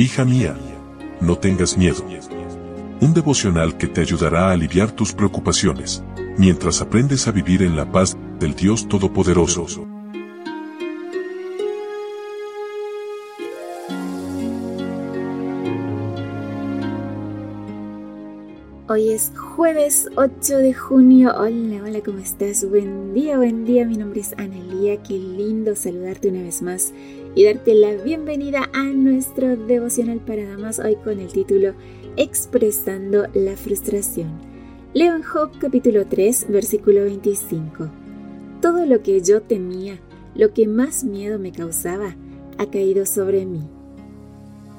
Hija mía, no tengas miedo. Un devocional que te ayudará a aliviar tus preocupaciones, mientras aprendes a vivir en la paz del Dios Todopoderoso. Hoy es jueves 8 de junio. Hola, hola, ¿cómo estás? Buen día, buen día. Mi nombre es Analía. Qué lindo saludarte una vez más y darte la bienvenida a nuestro devocional para damas. Hoy con el título Expresando la frustración. Leo en Job capítulo 3, versículo 25. Todo lo que yo temía, lo que más miedo me causaba, ha caído sobre mí.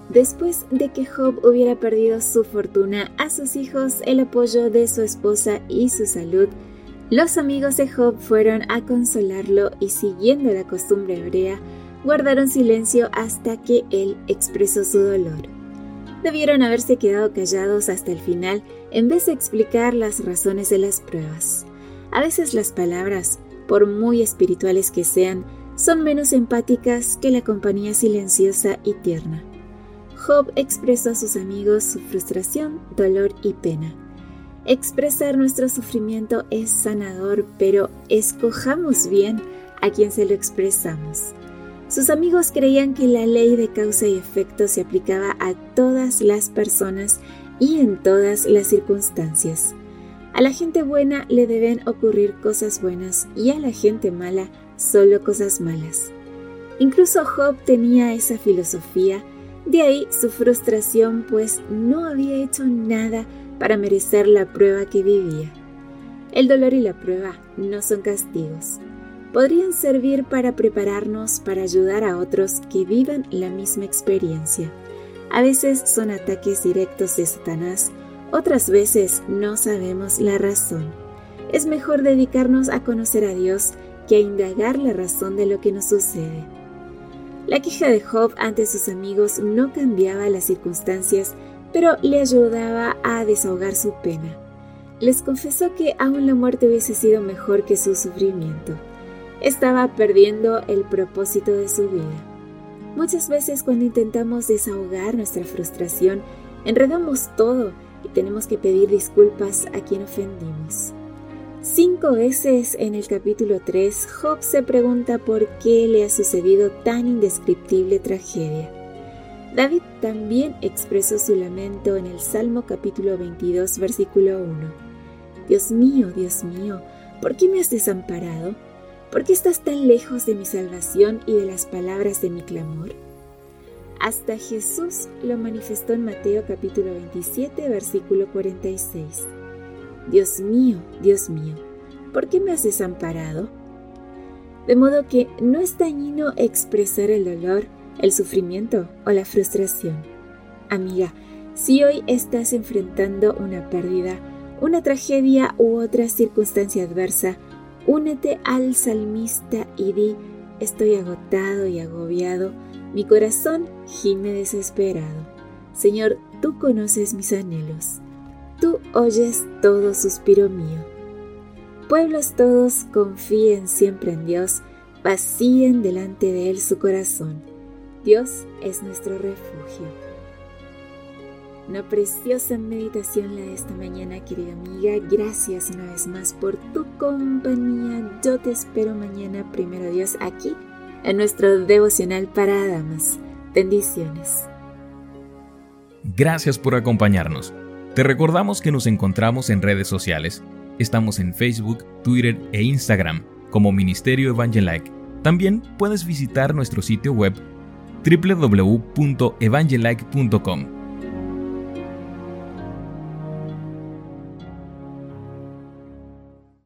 Después de que Job hubiera perdido su fortuna, a sus hijos, el apoyo de su esposa y su salud, los amigos de Job fueron a consolarlo y siguiendo la costumbre hebrea, guardaron silencio hasta que él expresó su dolor. Debieron haberse quedado callados hasta el final en vez de explicar las razones de las pruebas. A veces las palabras, por muy espirituales que sean, son menos empáticas que la compañía silenciosa y tierna. Job expresó a sus amigos su frustración, dolor y pena. Expresar nuestro sufrimiento es sanador, pero escojamos bien a quien se lo expresamos. Sus amigos creían que la ley de causa y efecto se aplicaba a todas las personas y en todas las circunstancias. A la gente buena le deben ocurrir cosas buenas y a la gente mala solo cosas malas. Incluso Job tenía esa filosofía de ahí su frustración, pues no había hecho nada para merecer la prueba que vivía. El dolor y la prueba no son castigos. Podrían servir para prepararnos para ayudar a otros que vivan la misma experiencia. A veces son ataques directos de Satanás, otras veces no sabemos la razón. Es mejor dedicarnos a conocer a Dios que a indagar la razón de lo que nos sucede. La queja de Job ante sus amigos no cambiaba las circunstancias, pero le ayudaba a desahogar su pena. Les confesó que aún la muerte hubiese sido mejor que su sufrimiento. Estaba perdiendo el propósito de su vida. Muchas veces cuando intentamos desahogar nuestra frustración, enredamos todo y tenemos que pedir disculpas a quien ofendimos. Cinco veces en el capítulo 3, Job se pregunta por qué le ha sucedido tan indescriptible tragedia. David también expresó su lamento en el Salmo capítulo 22, versículo 1. Dios mío, Dios mío, ¿por qué me has desamparado? ¿Por qué estás tan lejos de mi salvación y de las palabras de mi clamor? Hasta Jesús lo manifestó en Mateo capítulo 27, versículo 46. Dios mío, Dios mío, ¿por qué me has desamparado? De modo que no es dañino expresar el dolor, el sufrimiento o la frustración. Amiga, si hoy estás enfrentando una pérdida, una tragedia u otra circunstancia adversa, únete al salmista y di, estoy agotado y agobiado, mi corazón gime desesperado. Señor, tú conoces mis anhelos tú oyes todo suspiro mío. Pueblos todos confíen siempre en Dios, vacíen delante de Él su corazón. Dios es nuestro refugio. Una preciosa meditación la de esta mañana, querida amiga. Gracias una vez más por tu compañía. Yo te espero mañana, primero Dios, aquí en nuestro devocional para damas. Bendiciones. Gracias por acompañarnos. Te recordamos que nos encontramos en redes sociales. Estamos en Facebook, Twitter e Instagram como Ministerio Evangelike. También puedes visitar nuestro sitio web www.evangelike.com